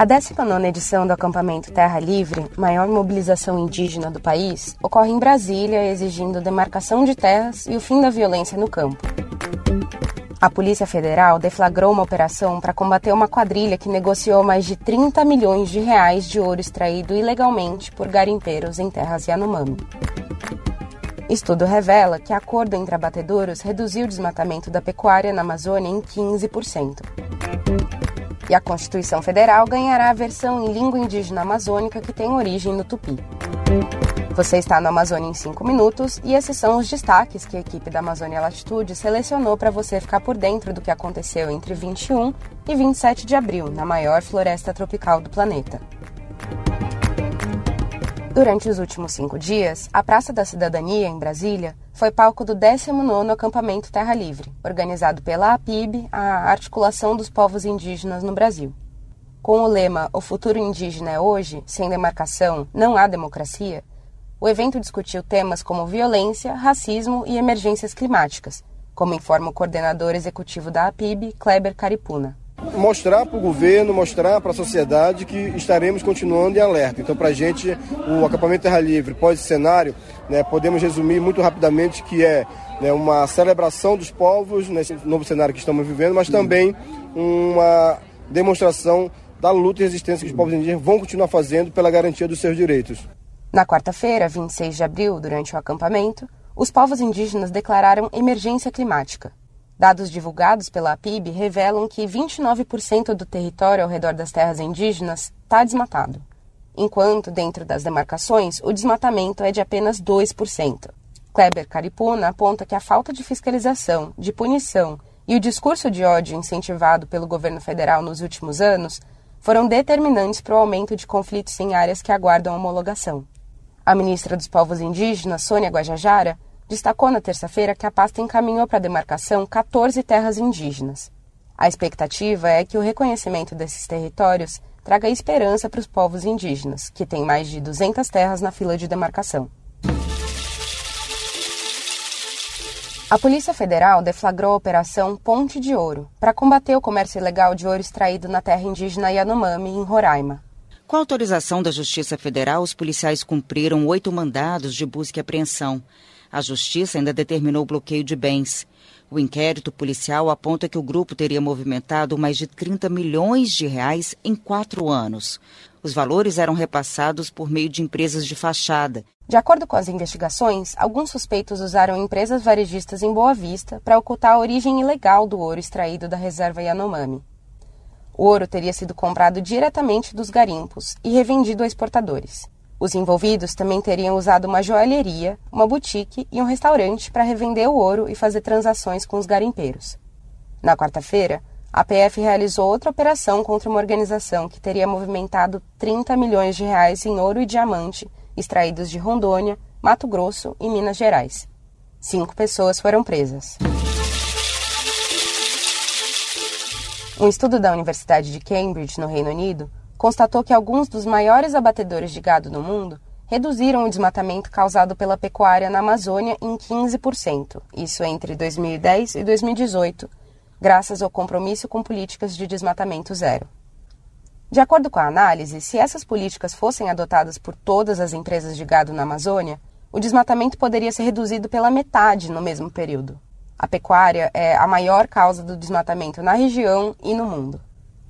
A 19 edição do acampamento Terra Livre, maior mobilização indígena do país, ocorre em Brasília, exigindo demarcação de terras e o fim da violência no campo. A Polícia Federal deflagrou uma operação para combater uma quadrilha que negociou mais de 30 milhões de reais de ouro extraído ilegalmente por garimpeiros em terras Yanomami. Estudo revela que acordo entre abatedouros reduziu o desmatamento da pecuária na Amazônia em 15%. E a Constituição Federal ganhará a versão em língua indígena amazônica que tem origem no tupi. Você está no Amazônia em 5 minutos e esses são os destaques que a equipe da Amazônia Latitude selecionou para você ficar por dentro do que aconteceu entre 21 e 27 de abril, na maior floresta tropical do planeta. Durante os últimos cinco dias, a Praça da Cidadania, em Brasília, foi palco do 19º Acampamento Terra Livre, organizado pela APIB, a Articulação dos Povos Indígenas no Brasil. Com o lema O futuro indígena é hoje, sem demarcação, não há democracia, o evento discutiu temas como violência, racismo e emergências climáticas, como informa o coordenador executivo da APIB, Kleber Caripuna mostrar para o governo, mostrar para a sociedade que estaremos continuando em alerta. Então, para a gente, o acampamento Terra Livre, pós cenário, né, podemos resumir muito rapidamente que é né, uma celebração dos povos nesse novo cenário que estamos vivendo, mas também uma demonstração da luta e resistência que os povos indígenas vão continuar fazendo pela garantia dos seus direitos. Na quarta-feira, 26 de abril, durante o acampamento, os povos indígenas declararam emergência climática. Dados divulgados pela APIB revelam que 29% do território ao redor das terras indígenas está desmatado, enquanto, dentro das demarcações, o desmatamento é de apenas 2%. Kleber Caripuna aponta que a falta de fiscalização, de punição e o discurso de ódio incentivado pelo governo federal nos últimos anos foram determinantes para o aumento de conflitos em áreas que aguardam homologação. A ministra dos Povos Indígenas, Sônia Guajajara, destacou na terça-feira que a pasta encaminhou para a demarcação 14 terras indígenas. A expectativa é que o reconhecimento desses territórios traga esperança para os povos indígenas, que têm mais de 200 terras na fila de demarcação. A Polícia Federal deflagrou a Operação Ponte de Ouro para combater o comércio ilegal de ouro extraído na terra indígena Yanomami, em Roraima. Com autorização da Justiça Federal, os policiais cumpriram oito mandados de busca e apreensão. A justiça ainda determinou o bloqueio de bens. O inquérito policial aponta que o grupo teria movimentado mais de 30 milhões de reais em quatro anos. Os valores eram repassados por meio de empresas de fachada. De acordo com as investigações, alguns suspeitos usaram empresas varejistas em Boa Vista para ocultar a origem ilegal do ouro extraído da reserva Yanomami. O ouro teria sido comprado diretamente dos garimpos e revendido a exportadores. Os envolvidos também teriam usado uma joalheria, uma boutique e um restaurante para revender o ouro e fazer transações com os garimpeiros. Na quarta-feira, a PF realizou outra operação contra uma organização que teria movimentado 30 milhões de reais em ouro e diamante extraídos de Rondônia, Mato Grosso e Minas Gerais. Cinco pessoas foram presas. Um estudo da Universidade de Cambridge, no Reino Unido, constatou que alguns dos maiores abatedores de gado no mundo reduziram o desmatamento causado pela pecuária na Amazônia em 15%, isso entre 2010 e 2018, graças ao compromisso com políticas de desmatamento zero. De acordo com a análise, se essas políticas fossem adotadas por todas as empresas de gado na Amazônia, o desmatamento poderia ser reduzido pela metade no mesmo período. A pecuária é a maior causa do desmatamento na região e no mundo.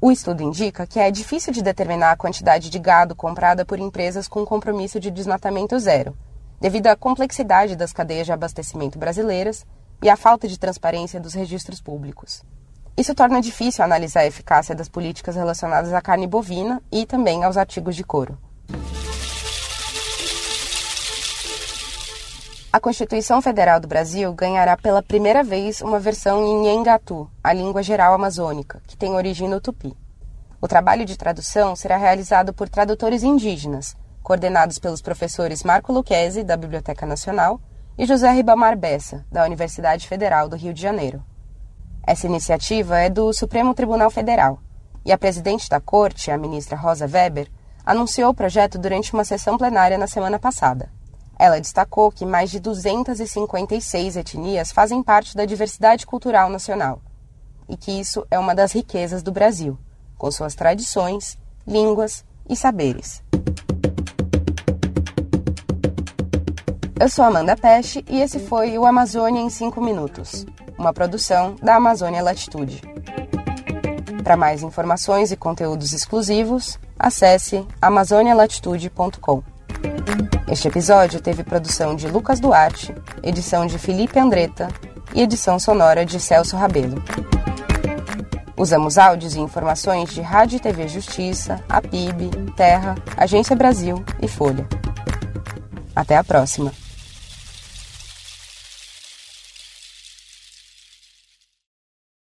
O estudo indica que é difícil de determinar a quantidade de gado comprada por empresas com compromisso de desmatamento zero, devido à complexidade das cadeias de abastecimento brasileiras e à falta de transparência dos registros públicos. Isso torna difícil analisar a eficácia das políticas relacionadas à carne bovina e também aos artigos de couro. A Constituição Federal do Brasil ganhará pela primeira vez uma versão em Nhengatu, a língua geral amazônica, que tem origem no tupi. O trabalho de tradução será realizado por tradutores indígenas, coordenados pelos professores Marco Luquezzi, da Biblioteca Nacional, e José Ribamar Bessa, da Universidade Federal do Rio de Janeiro. Essa iniciativa é do Supremo Tribunal Federal, e a presidente da Corte, a ministra Rosa Weber, anunciou o projeto durante uma sessão plenária na semana passada. Ela destacou que mais de 256 etnias fazem parte da diversidade cultural nacional e que isso é uma das riquezas do Brasil, com suas tradições, línguas e saberes. Eu sou Amanda Peste e esse foi o Amazônia em 5 Minutos, uma produção da Amazônia Latitude. Para mais informações e conteúdos exclusivos, acesse amazonialatitude.com. Este episódio teve produção de Lucas Duarte, edição de Felipe Andretta e edição sonora de Celso Rabelo. Usamos áudios e informações de Rádio e TV Justiça, a PIB, Terra, Agência Brasil e Folha. Até a próxima!